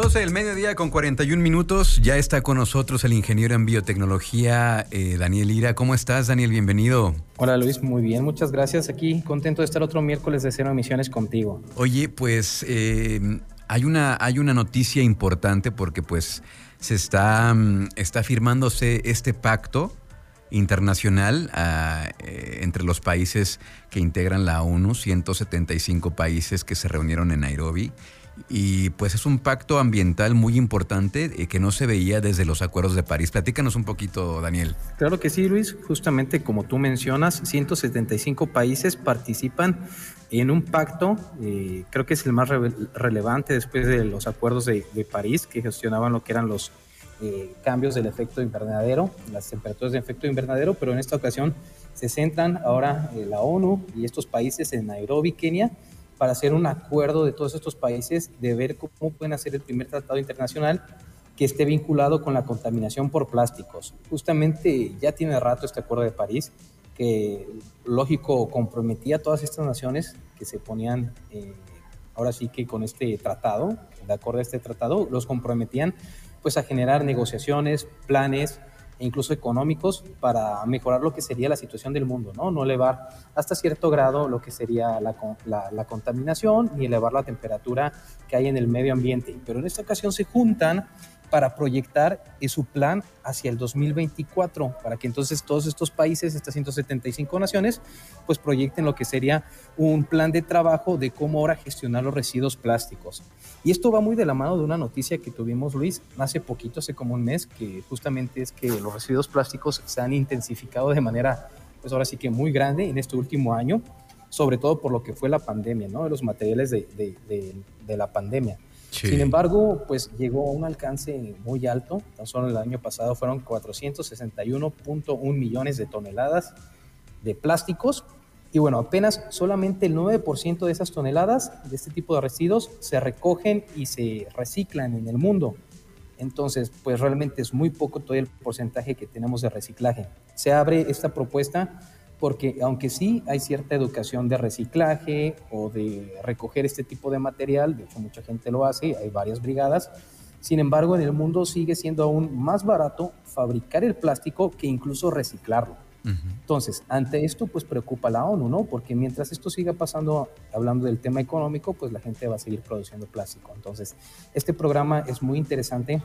12 del mediodía con 41 minutos. Ya está con nosotros el ingeniero en biotecnología, eh, Daniel Ira. ¿Cómo estás, Daniel? Bienvenido. Hola, Luis. Muy bien. Muchas gracias. Aquí contento de estar otro miércoles de cero emisiones contigo. Oye, pues eh, hay, una, hay una noticia importante porque pues se está, mm, está firmándose este pacto internacional ah, eh, entre los países que integran la ONU, 175 países que se reunieron en Nairobi y pues es un pacto ambiental muy importante eh, que no se veía desde los acuerdos de París. Platícanos un poquito, Daniel. Claro que sí, Luis. Justamente como tú mencionas, 175 países participan en un pacto, eh, creo que es el más relevante después de los acuerdos de, París, que gestionaban lo que eran los eh, cambios del efecto invernadero, las temperaturas de efecto invernadero, pero en esta ocasión se centran ahora la ONU y estos países en Nairobi, Kenia, para hacer un acuerdo de todos estos países de ver cómo pueden hacer el primer tratado internacional que esté vinculado con la contaminación por plásticos. Justamente ya tiene rato este acuerdo de París, que lógico comprometía a todas estas naciones que se ponían, eh, ahora sí que con este tratado, de acuerdo a este tratado, los comprometían pues a generar negociaciones, planes, incluso económicos para mejorar lo que sería la situación del mundo, ¿no? No elevar hasta cierto grado lo que sería la, la, contaminación ni elevar la temperatura que hay en el medio ambiente. Pero en esta ocasión se juntan para proyectar su plan hacia el 2024, para que entonces todos estos países, estas 175 naciones, pues proyecten lo que sería un plan de trabajo de cómo ahora gestionar los residuos plásticos. Y esto va muy de la mano de una noticia que tuvimos, Luis, hace poquito, hace como un mes, que justamente es que los residuos plásticos se han intensificado de manera, pues ahora sí que muy grande en este último año, sobre todo por lo que fue la pandemia, ¿no? De los materiales de, la pandemia. Sin embargo, pues llegó a un alcance muy alto. Tan solo el año pasado fueron 461.1 millones de toneladas de plásticos. Y bueno, apenas solamente el 9% de esas toneladas de este tipo de residuos se recogen y se reciclan en el mundo. Entonces, pues realmente es muy poco todo el porcentaje que tenemos de reciclaje. Se abre esta propuesta porque aunque sí hay cierta educación de reciclaje o de recoger este tipo de material, de hecho mucha gente lo hace, hay varias brigadas, sin embargo en el mundo sigue siendo aún más barato fabricar el plástico que incluso reciclarlo. Entonces, ante esto pues preocupa la ONU, ¿no? Porque mientras esto siga pasando, hablando del tema económico, pues la gente va a seguir produciendo plástico. Entonces, este programa es muy interesante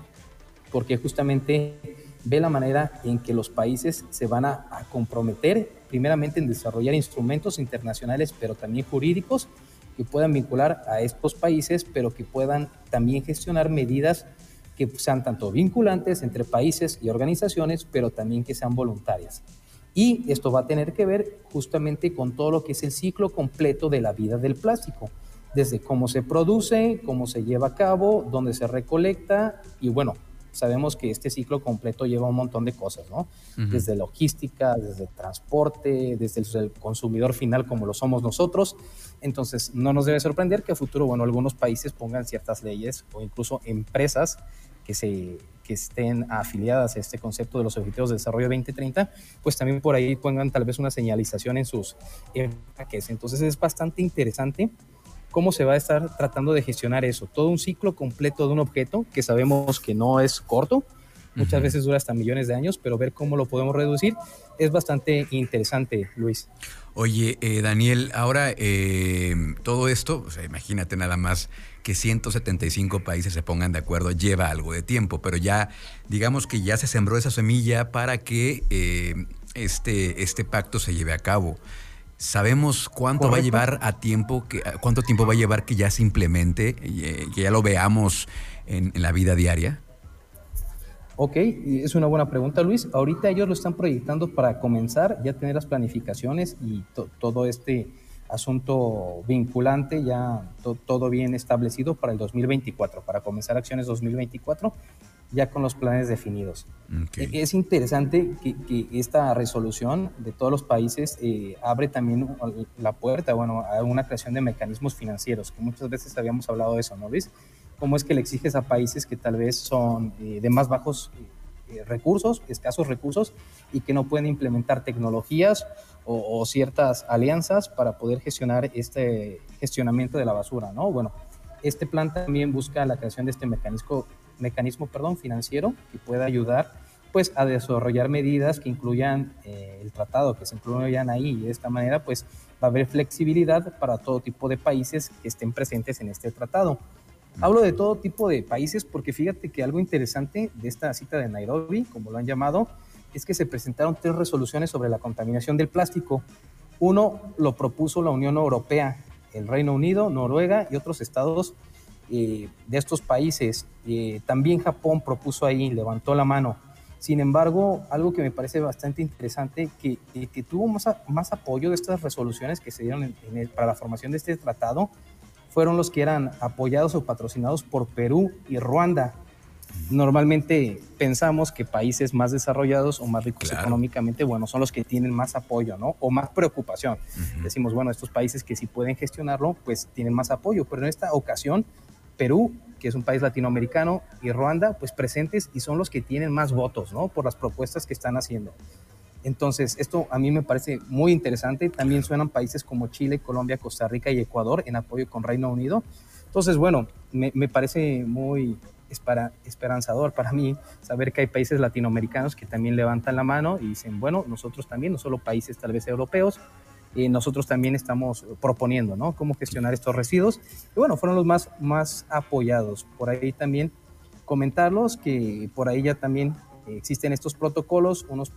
porque justamente ve la manera en que los países se van a, comprometer primeramente en desarrollar instrumentos internacionales, pero también jurídicos que puedan vincular a estos países, pero que puedan también gestionar medidas que sean tanto vinculantes entre países y organizaciones, pero también que sean voluntarias. Y esto va a tener que ver justamente con todo lo que es el ciclo completo de la vida del plástico, desde cómo se produce, cómo se lleva a cabo, dónde se recolecta y bueno, sabemos que este ciclo completo lleva un montón de cosas, ¿no? Desde logística, desde transporte, desde el consumidor final como lo somos nosotros. Entonces, no nos debe sorprender que a futuro, bueno, algunos países pongan ciertas leyes o incluso empresas que se que estén afiliadas a este concepto de los Objetivos de Desarrollo 2030, pues también por ahí pongan tal vez una señalización en sus empaques. Entonces es bastante interesante cómo se va a estar tratando de gestionar eso. Todo un ciclo completo de un objeto que sabemos que no es corto, muchas veces dura hasta millones de años, pero ver cómo lo podemos reducir es bastante interesante, Luis. Oye, eh, Daniel, ahora eh, todo esto, imagínate nada más que 175 países se pongan de acuerdo, lleva algo de tiempo, pero ya digamos que ya se sembró esa semilla para que eh, este, este pacto se lleve a cabo. ¿Sabemos cuánto va a llevar a tiempo, que, cuánto tiempo va a llevar que ya se implemente, eh, que ya lo veamos en, la vida diaria? Ok, es una buena pregunta, Luis. Ahorita ellos lo están proyectando para comenzar, ya tener las planificaciones y todo este asunto vinculante, ya todo bien establecido para el 2024, para comenzar acciones 2024 ya con los planes definidos. E, es interesante que, esta resolución de todos los países eh, abre también la puerta bueno, a una creación de mecanismos financieros, que muchas veces habíamos hablado de eso, ¿no, Luis? ¿Cómo es que le exiges a países que tal vez son eh, de más bajos eh, recursos, escasos recursos, y que no pueden implementar tecnologías o, o, ciertas alianzas para poder gestionar este gestionamiento de la basura, ¿no? Bueno, este plan también busca la creación de este mecanismo mecanismo perdón, financiero que pueda ayudar pues a desarrollar medidas que incluyan eh, el tratado, que se incluyan ahí. Y de esta manera pues va a haber flexibilidad para todo tipo de países que estén presentes en este tratado. Hablo de todo tipo de países porque fíjate que algo interesante de esta cita de Nairobi, como lo han llamado, es que se presentaron tres resoluciones sobre la contaminación del plástico. Uno lo propuso la Unión Europea, el Reino Unido, Noruega y otros estados eh, de estos países. Eh, también Japón propuso ahí, levantó la mano. Sin embargo, algo que me parece bastante interesante, que, que tuvo más, más, apoyo de estas resoluciones que se dieron para la formación de este tratado, fueron los que eran apoyados o patrocinados por Perú y Ruanda. Normalmente pensamos que países más desarrollados o más ricos económicamente, bueno, son los que tienen más apoyo, ¿no? O más preocupación. Decimos, bueno, estos países que sí pueden gestionarlo, pues tienen más apoyo, pero en esta ocasión Perú, que es un país latinoamericano, y Ruanda, pues presentes y son los que tienen más votos, ¿no? Por las propuestas que están haciendo. Entonces, esto a mí me parece muy interesante. También suenan países como Chile, Colombia, Costa Rica y Ecuador en apoyo con Reino Unido. Entonces, bueno, me, parece muy esperanzador para mí saber que hay países latinoamericanos que también levantan la mano y dicen, bueno, nosotros también, no solo países tal vez europeos, y nosotros también estamos proponiendo, ¿no? Cómo gestionar estos residuos. Y bueno, fueron los más, más apoyados. Por ahí también comentarlos que por ahí ya también existen estos protocolos. Unos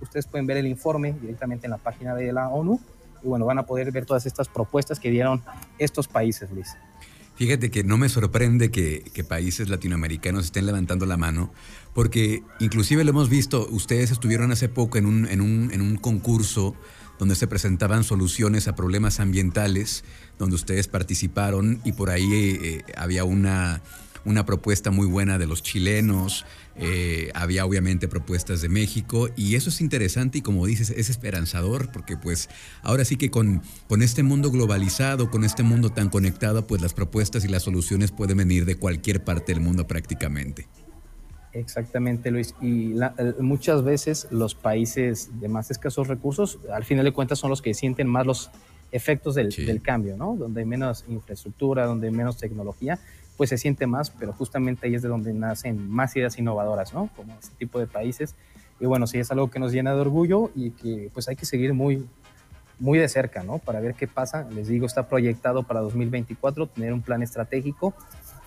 ustedes pueden ver el informe directamente en la página de la ONU y bueno, van a poder ver todas estas propuestas que dieron estos países, Luis. Fíjate que no me sorprende que, países latinoamericanos estén levantando la mano, porque inclusive lo hemos visto, ustedes estuvieron hace poco en un, en un, en un concurso donde se presentaban soluciones a problemas ambientales, donde ustedes participaron y por ahí eh, había una, una propuesta muy buena de los chilenos, eh, había obviamente propuestas de México y eso es interesante y como dices, es esperanzador porque pues ahora sí que con, con este mundo globalizado, con este mundo tan conectado, pues las propuestas y las soluciones pueden venir de cualquier parte del mundo prácticamente. Exactamente, Luis. Y muchas veces los países de más escasos recursos, al final de cuentas, son los que sienten más los efectos del, cambio, ¿no? Donde hay menos infraestructura, donde hay menos tecnología, pues se siente más, pero justamente ahí es de donde nacen más ideas innovadoras, ¿no? Como este tipo de países. Y bueno, sí es algo que nos llena de orgullo y que pues hay que seguir muy, muy de cerca, ¿no? Para ver qué pasa. Les digo, está proyectado para 2024 tener un plan estratégico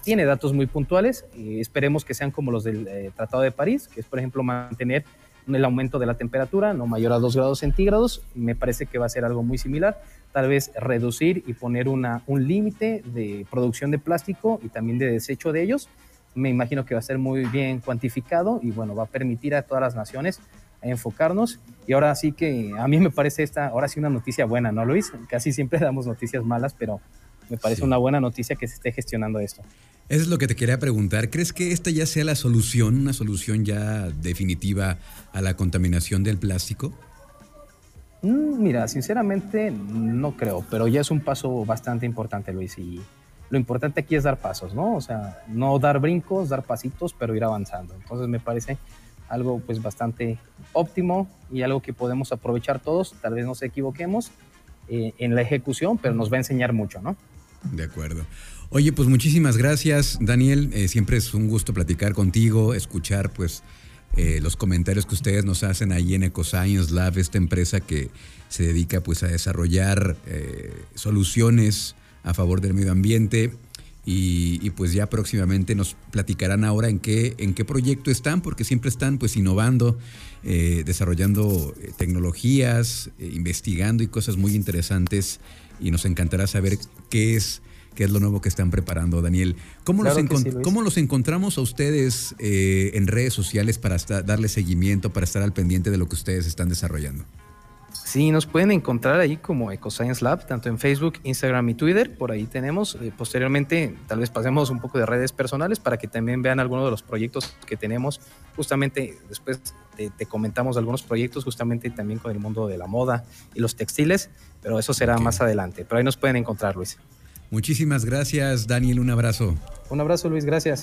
tiene datos muy puntuales y esperemos que sean como los del eh, Tratado de París, que es, por ejemplo, mantener el aumento de la temperatura no mayor a 2 grados centígrados. Me parece que va a ser algo muy similar. Tal vez reducir y poner una, un límite de producción de plástico y también de desecho de ellos. Me imagino que va a ser muy bien cuantificado y bueno, va a permitir a todas las naciones enfocarnos. Y ahora sí que a mí me parece esta, ahora sí una noticia buena, ¿no, Luis? Casi siempre damos noticias malas, pero me parece una buena noticia que se esté gestionando esto. Eso es lo que te quería preguntar. ¿Crees que esta ya sea la solución, una solución ya definitiva a la contaminación del plástico? Mm, mira, sinceramente no creo, pero ya es un paso bastante importante, Luis. Y lo importante aquí es dar pasos, ¿no? O sea, no dar brincos, dar pasitos, pero ir avanzando. Entonces me parece algo pues bastante óptimo y algo que podemos aprovechar todos. Tal vez nos equivoquemos eh, en la ejecución, pero nos va a enseñar mucho, ¿no? De acuerdo. Oye, pues muchísimas gracias, Daniel. Eh, siempre es un gusto platicar contigo, escuchar pues eh, los comentarios que ustedes nos hacen ahí en EcoScience Lab, esta empresa que se dedica pues a desarrollar eh, soluciones a favor del medio ambiente. Y, pues ya próximamente nos platicarán ahora en qué, en qué proyecto están, porque siempre están pues innovando, desarrollando tecnologías, investigando y cosas muy interesantes. Y nos encantará saber qué es qué es lo nuevo que están preparando, Daniel. ¿Cómo, los, ¿cómo los encontramos a ustedes eh, en redes sociales para darle seguimiento, para estar al pendiente de lo que ustedes están desarrollando? Sí, nos pueden encontrar ahí como EcoScience Lab, tanto en Facebook, Instagram y Twitter. Por ahí tenemos. Eh, posteriormente, tal vez pasemos un poco de redes personales para que también vean algunos de los proyectos que tenemos. Justamente después te, comentamos algunos proyectos, justamente también con el mundo de la moda y los textiles, pero eso será más adelante. Pero ahí nos pueden encontrar, Luis. Muchísimas gracias, Daniel. Un abrazo. Un abrazo, Luis. Gracias.